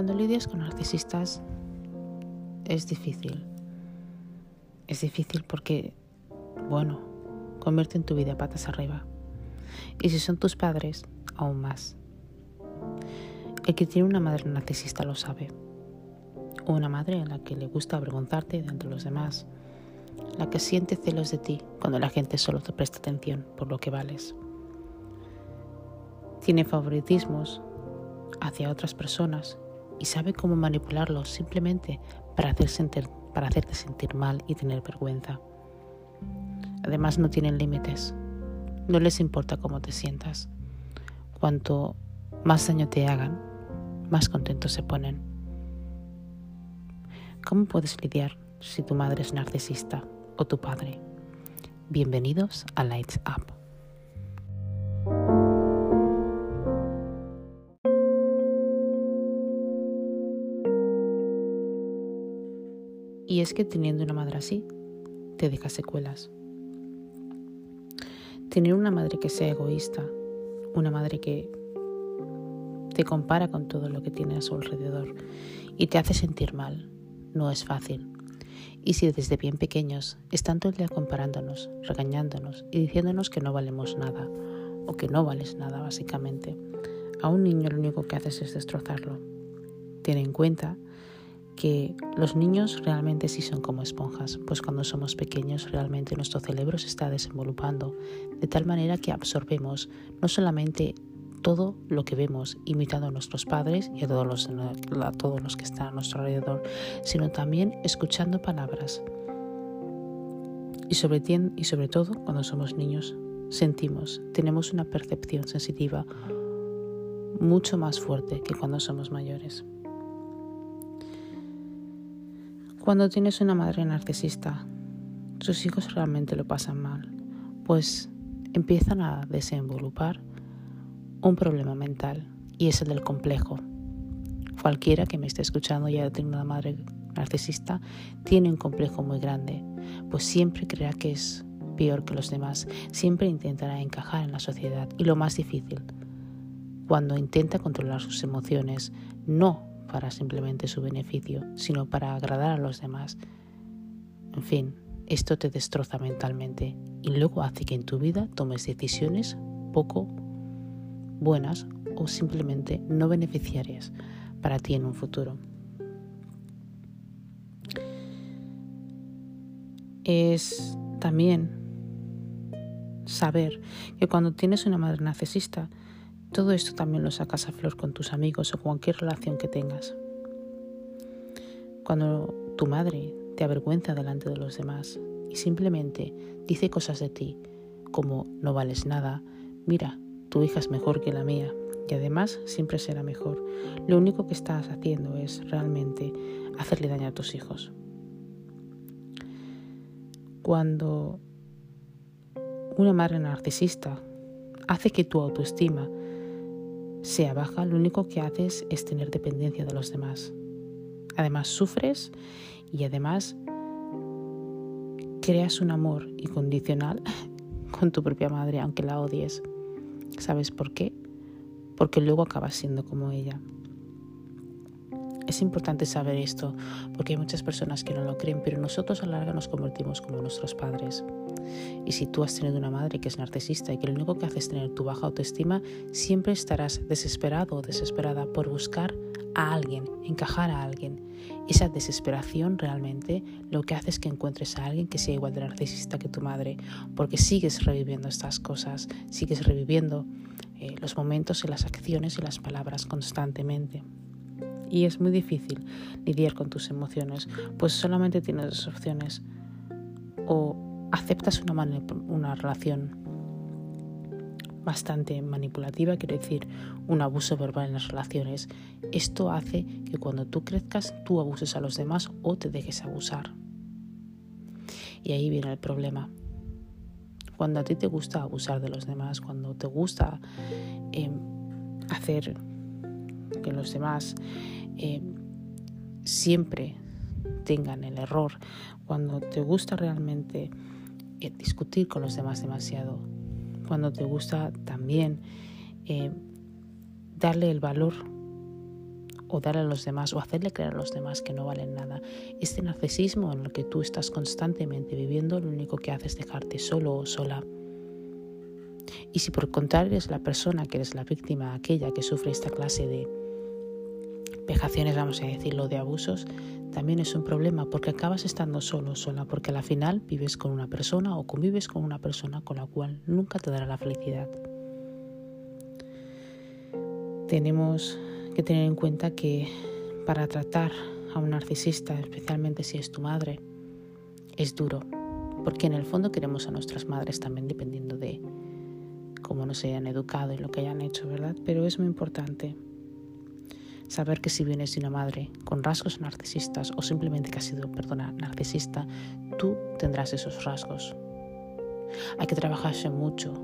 Cuando lidias con narcisistas es difícil. Es difícil porque, bueno, convierten tu vida patas arriba. Y si son tus padres, aún más. El que tiene una madre narcisista lo sabe. O una madre a la que le gusta avergonzarte de entre los demás. La que siente celos de ti cuando la gente solo te presta atención por lo que vales. Tiene favoritismos hacia otras personas y sabe cómo manipularlos simplemente para, para hacerte sentir mal y tener vergüenza. Además no tienen límites. No les importa cómo te sientas. Cuanto más daño te hagan, más contentos se ponen. ¿Cómo puedes lidiar si tu madre es narcisista o tu padre? Bienvenidos a Lights Up. Es que teniendo una madre así, te deja secuelas. Tener una madre que sea egoísta, una madre que te compara con todo lo que tiene a su alrededor y te hace sentir mal, no es fácil. Y si desde bien pequeños están todo el día comparándonos, regañándonos y diciéndonos que no valemos nada o que no vales nada básicamente, a un niño lo único que haces es destrozarlo. Ten en cuenta que los niños realmente sí son como esponjas, pues cuando somos pequeños realmente nuestro cerebro se está desenvolupando de tal manera que absorbemos no solamente todo lo que vemos imitando a nuestros padres y a todos los, a todos los que están a nuestro alrededor, sino también escuchando palabras. Y y sobre todo cuando somos niños sentimos, tenemos una percepción sensitiva mucho más fuerte que cuando somos mayores. Cuando tienes una madre narcisista, sus hijos realmente lo pasan mal, pues empiezan a desenvolupar un problema mental y es el del complejo. Cualquiera que me esté escuchando y haya tenido una madre narcisista tiene un complejo muy grande, pues siempre creerá que es peor que los demás, siempre intentará encajar en la sociedad y lo más difícil, cuando intenta controlar sus emociones, no para simplemente su beneficio, sino para agradar a los demás. En fin, esto te destroza mentalmente y luego hace que en tu vida tomes decisiones poco buenas o simplemente no beneficiarias para ti en un futuro. Es también saber que cuando tienes una madre narcisista, todo esto también lo sacas a flor con tus amigos o cualquier relación que tengas. Cuando tu madre te avergüenza delante de los demás y simplemente dice cosas de ti como no vales nada, mira, tu hija es mejor que la mía y además siempre será mejor. Lo único que estás haciendo es realmente hacerle daño a tus hijos. Cuando una madre narcisista hace que tu autoestima sea baja, lo único que haces es tener dependencia de los demás. Además sufres y además creas un amor incondicional con tu propia madre, aunque la odies. ¿Sabes por qué? Porque luego acabas siendo como ella. Es importante saber esto porque hay muchas personas que no lo creen, pero nosotros a la larga nos convertimos como nuestros padres. Y si tú has tenido una madre que es narcisista y que lo único que hace es tener tu baja autoestima, siempre estarás desesperado o desesperada por buscar a alguien, encajar a alguien. Esa desesperación realmente lo que hace es que encuentres a alguien que sea igual de narcisista que tu madre, porque sigues reviviendo estas cosas, sigues reviviendo eh, los momentos y las acciones y las palabras constantemente. Y es muy difícil lidiar con tus emociones, pues solamente tienes dos opciones. O aceptas una, una relación bastante manipulativa, quiero decir, un abuso verbal en las relaciones, esto hace que cuando tú crezcas tú abuses a los demás o te dejes abusar. Y ahí viene el problema. Cuando a ti te gusta abusar de los demás, cuando te gusta em, hacer que los demás em, siempre tengan el error, cuando te gusta realmente eh, discutir con los demás demasiado, cuando te gusta también eh, darle el valor o darle a los demás o hacerle creer a los demás que no valen nada. Este narcisismo en el que tú estás constantemente viviendo lo único que hace es dejarte solo o sola. Y si por el contrario eres la persona que eres la víctima, aquella que sufre esta clase de vejaciones, vamos a decirlo, de abusos, también es un problema porque acabas estando solo sola, porque al final vives con una persona o convives con una persona con la cual nunca te dará la felicidad. Tenemos que tener en cuenta que para tratar a un narcisista, especialmente si es tu madre, es duro, porque en el fondo queremos a nuestras madres también dependiendo de cómo nos hayan educado y lo que hayan hecho, ¿verdad? Pero es muy importante saber que si vienes de una madre con rasgos narcisistas o simplemente que ha sido, perdona, narcisista, tú tendrás esos rasgos. Hay que trabajarse mucho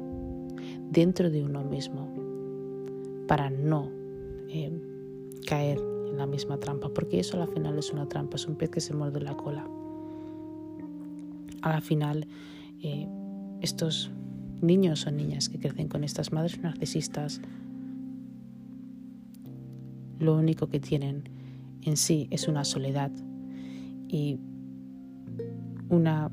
dentro de uno mismo para no eh, caer en la misma trampa, porque eso al final es una trampa, es un pez que se muerde la cola. Al final, eh, estos niños o niñas que crecen con estas madres narcisistas, lo único que tienen en sí es una soledad y una,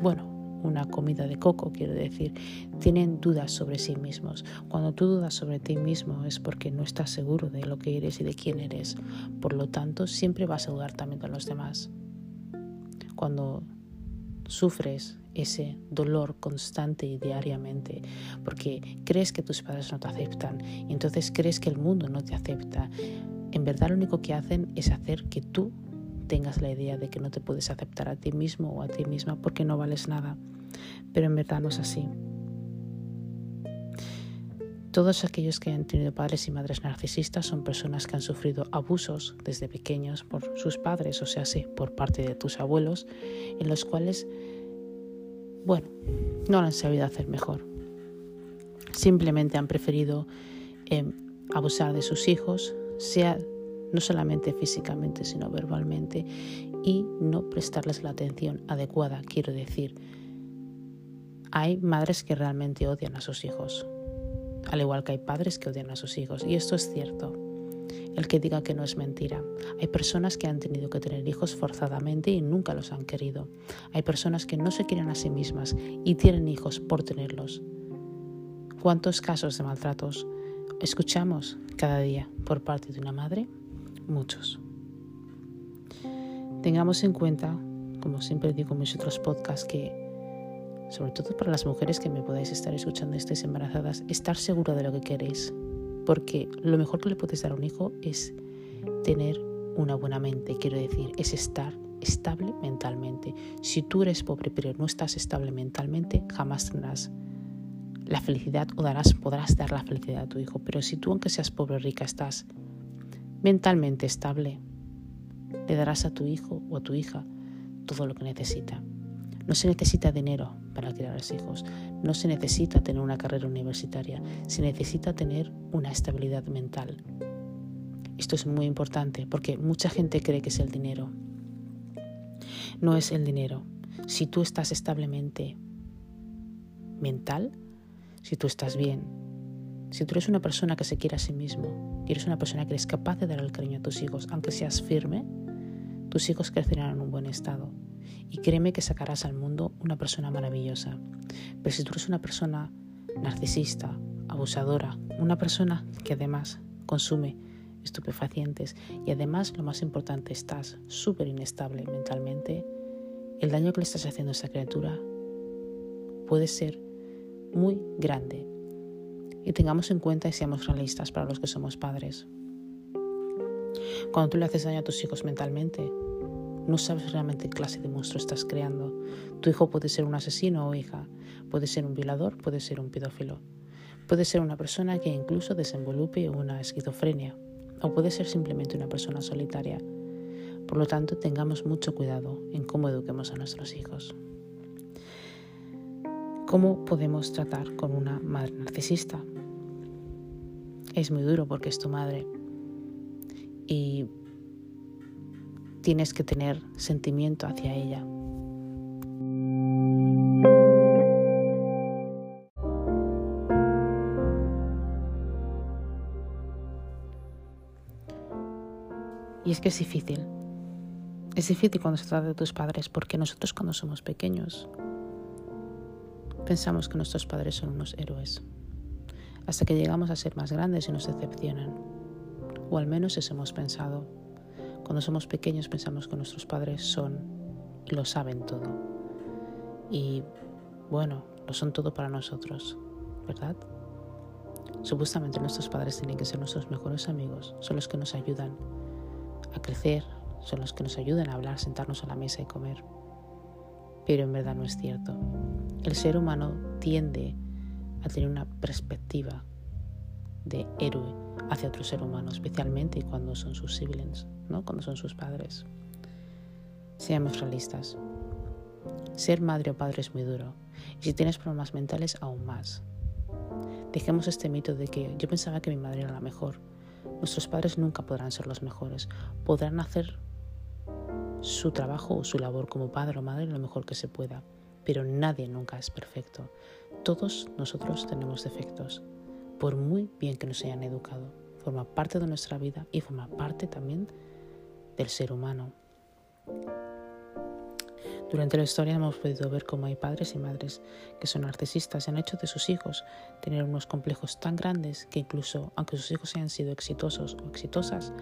bueno, una comida de coco, quiero decir, tienen dudas sobre sí mismos. Cuando tú dudas sobre ti mismo es porque no estás seguro de lo que eres y de quién eres. Por lo tanto, siempre vas a dudar también de los demás. Cuando sufres ese dolor constante y diariamente, porque crees que tus padres no te aceptan y entonces crees que el mundo no te acepta. En verdad lo único que hacen es hacer que tú tengas la idea de que no te puedes aceptar a ti mismo o a ti misma porque no vales nada. Pero en verdad no es así. Todos aquellos que han tenido padres y madres narcisistas son personas que han sufrido abusos desde pequeños por sus padres, o sea, sí, por parte de tus abuelos, en los cuales bueno, no lo han sabido hacer mejor. Simplemente han preferido em, abusar de sus hijos, sea no solamente físicamente, sino verbalmente, y no prestarles la atención adecuada. Quiero decir, hay madres que realmente odian a sus hijos, al igual que hay padres que odian a sus hijos, y esto es cierto el que diga que no es mentira. Hay personas que han tenido que tener hijos forzadamente y nunca los han querido. Hay personas que no se quieren a sí mismas y tienen hijos por tenerlos. ¿Cuántos casos de maltratos escuchamos cada día por parte de una madre? Muchos. Tengamos en cuenta, como siempre digo en mis otros podcasts, que sobre todo para las mujeres que me podáis estar escuchando estéis embarazadas, estar segura de lo que queréis, porque lo mejor que le puedes dar a un hijo es tener una buena mente, quiero decir, es estar estable mentalmente. Si tú eres pobre pero no estás estable mentalmente, jamás tendrás la felicidad o darás, podrás dar la felicidad a tu hijo. Pero si tú, aunque seas pobre o rica, estás mentalmente estable, le darás a tu hijo o a tu hija todo lo que necesita. No se necesita dinero para criar a los hijos, no se necesita tener una carrera universitaria, se necesita tener una estabilidad mental. Esto es muy importante porque mucha gente cree que es el dinero. No es el dinero. Si tú estás establemente mental, si tú estás bien, si tú eres una persona que se quiere a sí mismo, y eres una persona que eres capaz de dar el cariño a tus hijos, aunque seas firme, tus hijos crecerán en un buen estado y créeme que sacarás al mundo una persona maravillosa. Pero si tú eres una persona narcisista, abusadora, una persona que además consume estupefacientes y además lo más importante estás súper inestable mentalmente, el daño que le estás haciendo a esa criatura puede ser muy grande. Y tengamos en cuenta y seamos realistas para los que somos padres. Cuando tú le haces daño a tus hijos mentalmente, no sabes realmente qué clase de monstruo estás creando. Tu hijo puede ser un asesino o hija, puede ser un violador, puede ser un pedófilo, puede ser una persona que incluso desenvolupe una esquizofrenia o puede ser simplemente una persona solitaria. Por lo tanto, tengamos mucho cuidado en cómo eduquemos a nuestros hijos. ¿Cómo podemos tratar con una madre narcisista? Es muy duro porque es tu madre. Y tienes que tener sentimiento hacia ella. Y es que es difícil. Es difícil cuando se trata de tus padres porque nosotros cuando somos pequeños pensamos que nuestros padres son unos héroes. Hasta que llegamos a ser más grandes y nos decepcionan. O al menos eso hemos pensado. Cuando somos pequeños pensamos que nuestros padres son y lo saben todo. Y bueno, lo son todo para nosotros, ¿verdad? Supuestamente nuestros padres tienen que ser nuestros mejores amigos, son los que nos ayudan a crecer, son los que nos ayudan a hablar, sentarnos a la mesa y comer. Pero en verdad no es cierto. El ser humano tiende a tener una perspectiva de héroe hacia otro ser humano, especialmente cuando son sus siblings, ¿no? cuando son sus padres. Seamos realistas. Ser madre o padre es muy duro. Y si tienes problemas mentales, aún más. Dejemos este mito de que yo pensaba que mi madre era la mejor. Nuestros padres nunca podrán ser los mejores. Podrán hacer su trabajo o su labor como padre o madre lo mejor que se pueda. Pero nadie nunca es perfecto. Todos nosotros tenemos defectos, por muy bien que nos hayan educado. Forma parte de nuestra vida y forma parte también del ser humano. Durante la historia hemos podido ver cómo hay padres y madres que son narcisistas y han hecho de sus hijos tener unos complejos tan grandes que incluso aunque sus hijos hayan sido exitosos o exitosas,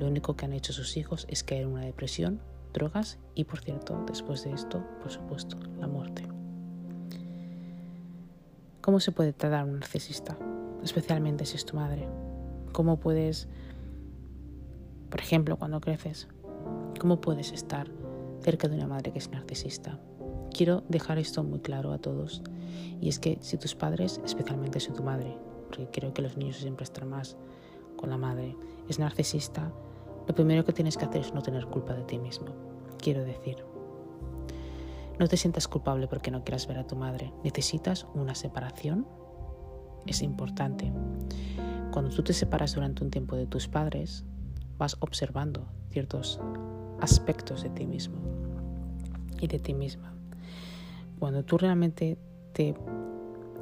lo único que han hecho sus hijos es caer en una depresión, drogas y, por cierto, después de esto, por supuesto, la muerte. ¿Cómo se puede tratar a un narcisista? Especialmente si es tu madre. ¿Cómo puedes, por ejemplo, cuando creces, cómo puedes estar cerca de una madre que es narcisista. Quiero dejar esto muy claro a todos. Y es que si tus padres, especialmente si tu madre, porque creo que los niños siempre están más con la madre, es narcisista, lo primero que tienes que hacer es no tener culpa de ti mismo. Quiero decir, no te sientas culpable porque no quieras ver a tu madre. Necesitas una separación. Es importante. Cuando tú te separas durante un tiempo de tus padres, vas observando ciertos aspectos de ti mismo y de ti misma. Cuando tú realmente te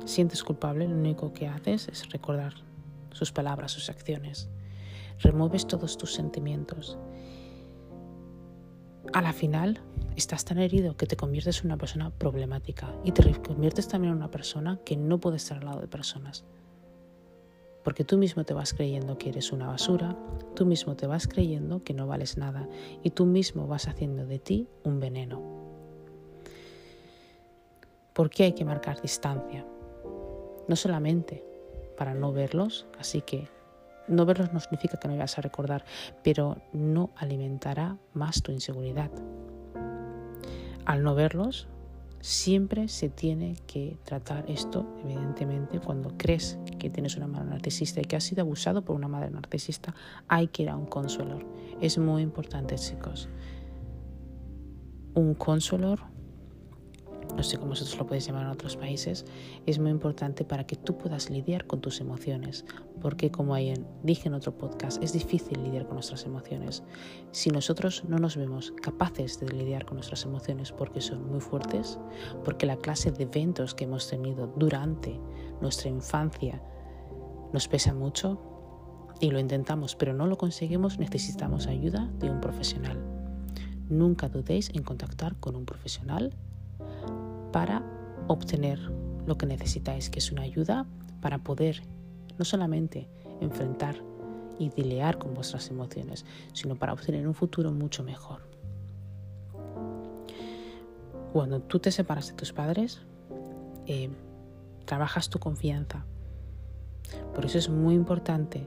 sientes culpable, lo único que haces es recordar sus palabras, sus acciones. Remueves todos tus sentimientos. A la final, estás tan herido que te conviertes en una persona problemática y te conviertes también en una persona que no puede estar al lado de personas porque tú mismo te vas creyendo que eres una basura, tú mismo te vas creyendo que no vales nada y tú mismo vas haciendo de ti un veneno. ¿Por qué hay que marcar distancia? No solamente para no verlos, así que no verlos no significa que no vayas a recordar, pero no alimentará más tu inseguridad. Al no verlos, Siempre se tiene que tratar esto, evidentemente, cuando crees que tienes una madre narcisista y que has sido abusado por una madre narcisista, hay que ir a un consuelor. Es muy importante, chicos. Un consuelor no sé cómo vosotros lo podéis llamar en otros países, es muy importante para que tú puedas lidiar con tus emociones. Porque como dije en otro podcast, es difícil lidiar con nuestras emociones. Si nosotros no nos vemos capaces de lidiar con nuestras emociones porque son muy fuertes, porque la clase de eventos que hemos tenido durante nuestra infancia nos pesa mucho y lo intentamos pero no lo conseguimos, necesitamos ayuda de un profesional. Nunca dudéis en contactar con un profesional para obtener lo que necesitáis, que es una ayuda para poder no solamente enfrentar y dilear con vuestras emociones, sino para obtener un futuro mucho mejor. Cuando tú te separas de tus padres, eh, trabajas tu confianza. Por eso es muy importante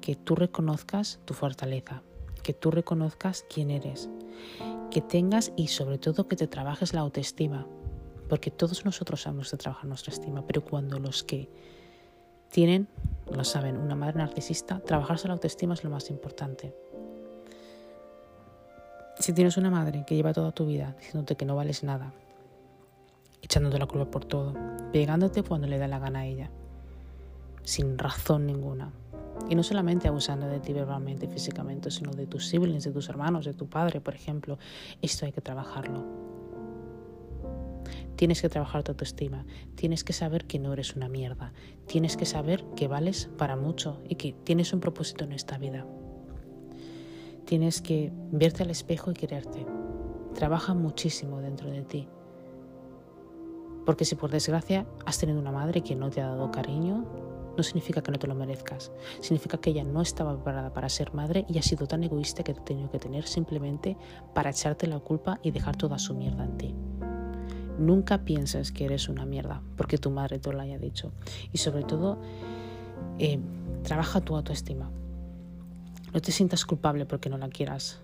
que tú reconozcas tu fortaleza, que tú reconozcas quién eres, que tengas y sobre todo que te trabajes la autoestima, porque todos nosotros sabemos de trabajar nuestra estima, pero cuando los que tienen, lo saben, una madre narcisista, trabajarse la autoestima es lo más importante. Si tienes una madre que lleva toda tu vida diciéndote que no vales nada, echándote la culpa por todo, pegándote cuando le da la gana a ella, sin razón ninguna, y no solamente abusando de ti verbalmente y físicamente, sino de tus siblings, de tus hermanos, de tu padre, por ejemplo, esto hay que trabajarlo. Tienes que trabajar tu autoestima, tienes que saber que no eres una mierda, tienes que saber que vales para mucho y que tienes un propósito en esta vida. tienes que verte al espejo y quererte. Trabaja muchísimo dentro de ti. Porque si por desgracia has tenido una madre que no te ha dado cariño, no significa que no te lo merezcas. Significa que ella no estaba preparada para ser madre y ha sido tan egoísta que te ha tenido que tener simplemente para echarte la culpa y dejar toda su mierda en ti. Nunca pienses que eres una mierda porque tu madre te lo haya dicho. Y sobre todo, eh, trabaja tu autoestima. No te sientas culpable porque no la quieras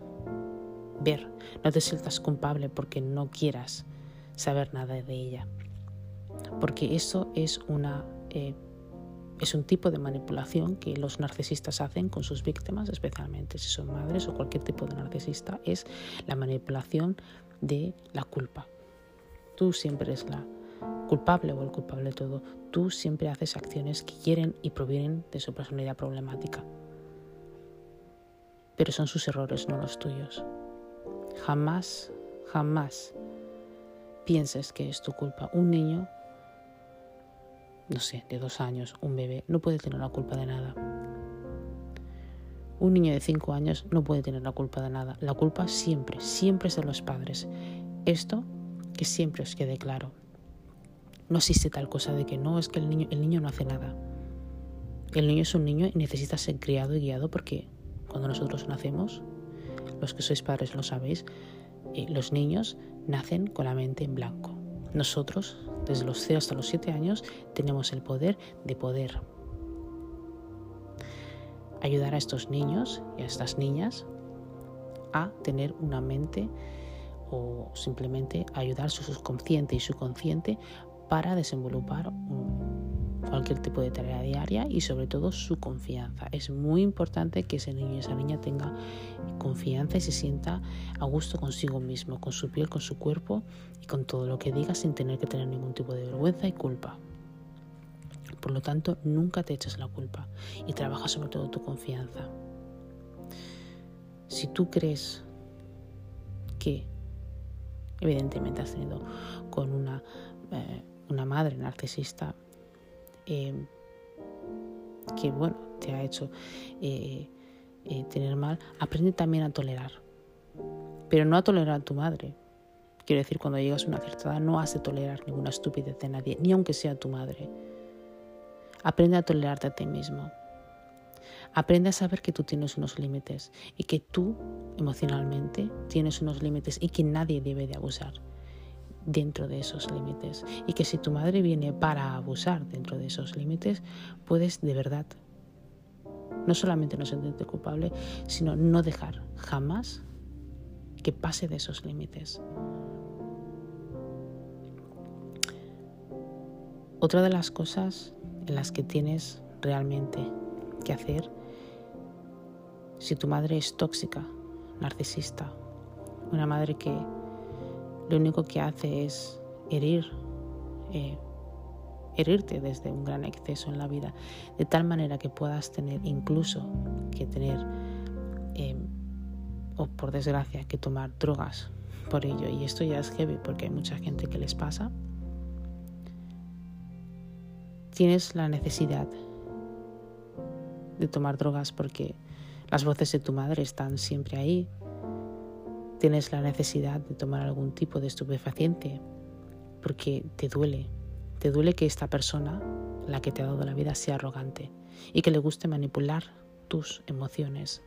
ver. No te sientas culpable porque no quieras saber nada de ella. Porque eso es una... Eh, es un tipo de manipulación que los narcisistas hacen con sus víctimas, especialmente si son madres o cualquier tipo de narcisista, es la manipulación de la culpa. Tú siempre eres la culpable o el culpable de todo. Tú siempre haces acciones que quieren y provienen de su personalidad problemática. Pero son sus errores, no los tuyos. Jamás, jamás pienses que es tu culpa. Un niño, no sé, de dos años, un bebé, no puede tener la culpa de nada. Un niño de cinco años no puede tener la culpa de nada. La culpa siempre, siempre es de los padres. Esto que siempre os quede claro. No existe tal cosa de que no, es que el niño, el niño no hace nada. El niño es un niño y necesita ser criado y guiado porque cuando nosotros nacemos, los que sois padres lo sabéis, eh, los niños nacen con la mente en blanco. Nosotros, desde los 0 hasta los 7 años, tenemos el poder de poder ayudar a estos niños y a estas niñas a tener una mente o simplemente ayudar su subconsciente y su consciente para desenvolupar cualquier tipo de tarea diaria y sobre todo su confianza. Es muy importante que ese niño y esa niña tenga confianza y se sienta a gusto consigo mismo, con su piel, con su cuerpo y con todo lo que diga sin tener que tener ningún tipo de vergüenza y culpa. Por lo tanto, nunca te eches la culpa y trabaja sobre todo tu confianza. Si tú crees que evidentemente has tenido con una, eh, una madre narcisista eh, que bueno te ha hecho eh, tener mal, aprende también a tolerar. Pero no a tolerar a tu madre. Quiero decir, cuando llegas a una cierta edad no has de tolerar ninguna estupidez de nadie, ni aunque sea tu madre. Aprende a tolerarte a ti mismo. Aprende a saber que tú tienes unos límites y que tú emocionalmente tienes unos límites y que nadie debe de abusar dentro de esos límites. Y que si tu madre viene para abusar dentro de esos límites, puedes de verdad no solamente no sentirte culpable, sino no dejar jamás que pase de esos límites. Otra de las cosas en las que tienes realmente que hacer si tu madre es tóxica, narcisista, una madre que lo único que hace es herir, eh, herirte desde un gran exceso en la vida, de tal manera que puedas tener incluso que tener, eh, o por desgracia, que tomar drogas por ello. Y esto ya es heavy porque hay mucha gente que les pasa. Tienes la necesidad de tomar drogas porque las voces de tu madre están siempre ahí. Tienes la necesidad de tomar algún tipo de estupefaciente porque te duele. Te duele que esta persona, la que te ha dado la vida, sea arrogante y que le guste manipular tus emociones.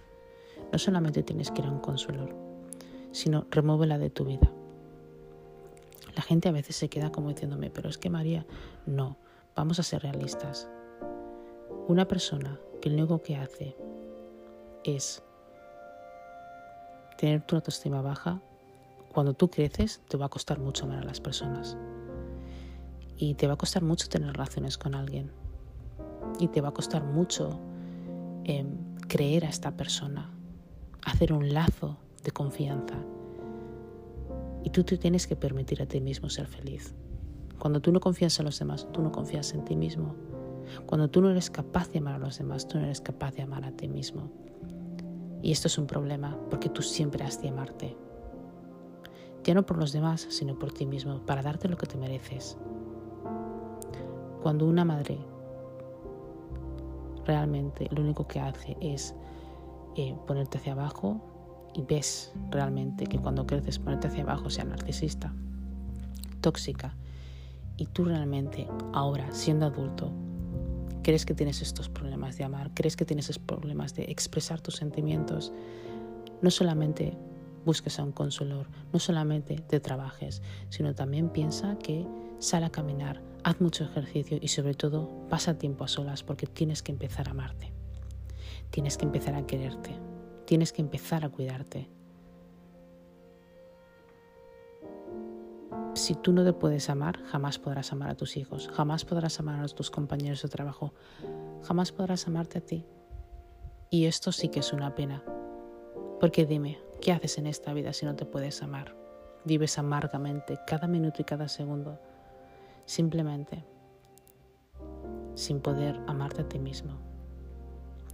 No solamente tienes que ir a un consuelo, sino remóvela de tu vida. La gente a veces se queda como diciéndome, pero es que María, no, vamos a ser realistas. Una persona que lo único que hace es tener tu autoestima baja, cuando tú creces te va a costar mucho amar a las personas. Y te va a costar mucho tener relaciones con alguien. Y te va a costar mucho em, creer a esta persona, hacer un lazo de confianza. Y tú te tienes que permitir a ti mismo ser feliz. Cuando tú no confías en los demás, tú no confías en ti mismo. Cuando tú no eres capaz de amar a los demás, tú no eres capaz de amar a ti mismo. Y esto es un problema porque tú siempre has de amarte. Ya no por los demás, sino por ti mismo, para darte lo que te mereces. Cuando una madre realmente lo único que hace es eh, ponerte hacia abajo, y ves realmente que cuando creces ponerte hacia abajo sea narcisista, tóxica, y tú realmente ahora, siendo adulto, crees que tienes estos problemas de amar, crees que tienes estos problemas de expresar tus sentimientos, no solamente busques a un consolador, no solamente te trabajes, sino también piensa que sal a caminar, haz mucho ejercicio y sobre todo pasa tiempo a solas porque tienes que empezar a amarte, tienes que empezar a quererte, tienes que empezar a cuidarte. Si tú no te puedes amar, jamás podrás amar a tus hijos, jamás podrás amar a tus compañeros de trabajo, jamás podrás amarte a ti. Y esto sí que es una pena, porque dime, ¿qué haces en esta vida si no te puedes amar? Vives amargamente cada minuto y cada segundo, simplemente sin poder amarte a ti mismo.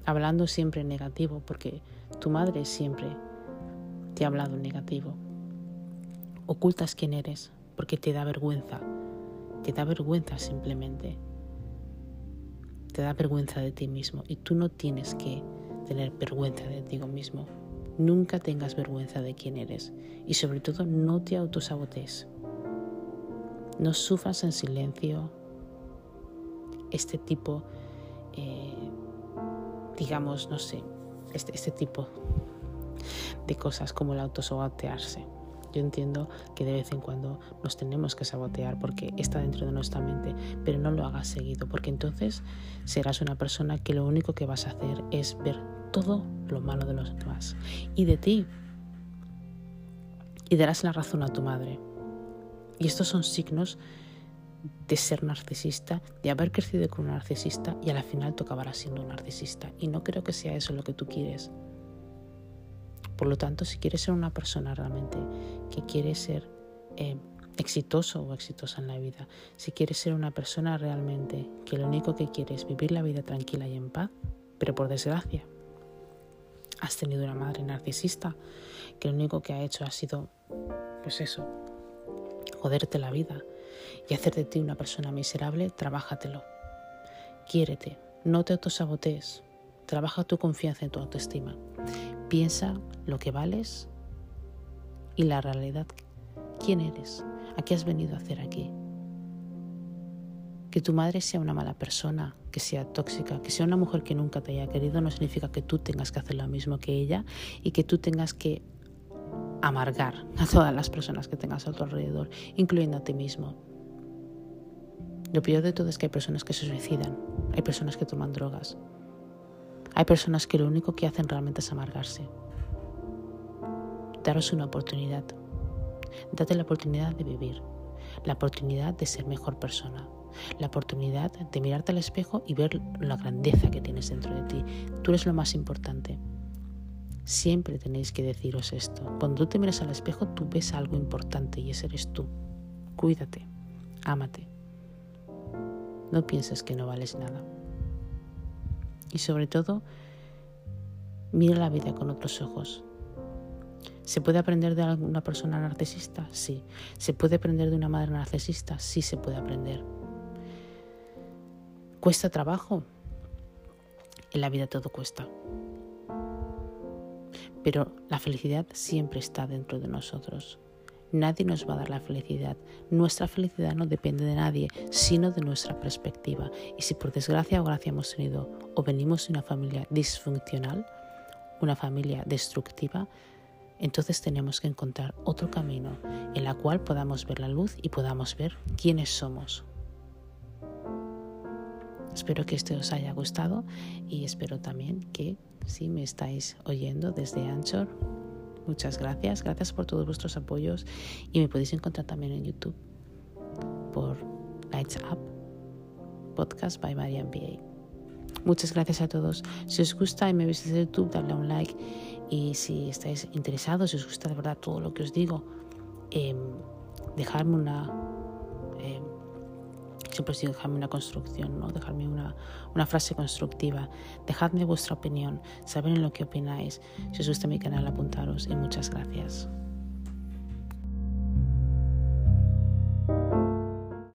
Hablando siempre en negativo, porque tu madre siempre te ha hablado en negativo. Ocultas quién eres porque te da vergüenza. Te da vergüenza simplemente. Te da vergüenza de ti mismo y tú no tienes que tener vergüenza de ti mismo. Nunca tengas vergüenza de quién eres y sobre todo no te autosabotees. No sufras en silencio este tipo, eh, digamos, no sé, este, este tipo de cosas como el autosabotearse. Yo entiendo que de vez en cuando nos tenemos que sabotear porque está dentro de nuestra mente, pero no lo hagas seguido porque entonces serás una persona que lo único que vas a hacer es ver todo lo malo de los demás y de ti. Y darás la razón a tu madre. Y estos son signos de ser narcisista, de haber crecido con un narcisista y al final tú acabarás siendo un narcisista. Y no creo que sea eso lo que tú quieres. Por lo tanto, si quieres ser una persona realmente que quiere ser eh, exitoso o exitosa en la vida, si quieres ser una persona realmente que lo único que quiere es vivir la vida tranquila y en paz, pero por desgracia has tenido una madre narcisista que lo único que ha hecho ha sido, pues eso, joderte la vida y hacer de ti una persona miserable, trabájatelo. Quiérete, no te autosabotees, trabaja tu confianza en tu autoestima. Piensa lo que vales y la realidad. ¿Quién eres? ¿A qué has venido a hacer aquí? Que tu madre sea una mala persona, que sea tóxica, que sea una mujer que nunca te haya querido, no significa que tú tengas que hacer lo mismo que ella y que tú tengas que amargar a todas las personas que tengas a tu alrededor, incluyendo a ti mismo. Lo peor de todo es que hay personas que se suicidan, hay personas que toman drogas, hay personas que lo único que hacen realmente es amargarse. Daros una oportunidad. Date la oportunidad de vivir, la oportunidad de ser mejor persona, la oportunidad de mirarte al espejo y ver la grandeza que tienes dentro de ti. Tú eres lo más importante. Siempre tenéis que deciros esto. Cuando tú te miras al espejo, tú ves algo importante y ese eres tú. Cuídate, ámate. No pienses que no vales nada y sobre todo mira la vida con otros ojos. ¿Se puede aprender de alguna persona narcisista? Sí. ¿Se puede aprender de una madre narcisista? Sí se puede aprender. ¿Cuesta trabajo? En la vida todo cuesta. Pero la felicidad siempre está dentro de nosotros. Nadie nos va a dar la felicidad. Nuestra felicidad no depende de nadie, sino de nuestra perspectiva. Y si por desgracia o gracia hemos tenido o venimos de una familia disfuncional, una familia destructiva, entonces tenemos que encontrar otro camino en la cual podamos ver la luz y podamos ver quiénes somos. Espero que esto os haya gustado y espero también que si me estáis oyendo desde Anchor, Muchas gracias, gracias por todos vuestros apoyos y me podéis encontrar también en YouTube por Lights Up Podcast by Marian B.A. Muchas gracias a todos. Si os gusta y me veis desde YouTube, dadle un like. Y si estáis interesados, si os gusta de verdad todo lo que os digo, eh, dejadme una siempre dejadme una construcción, ¿no? dejadme una, una frase constructiva, dejadme vuestra opinión, saber en lo que opináis. Si os gusta mi canal, apuntaros y muchas gracias.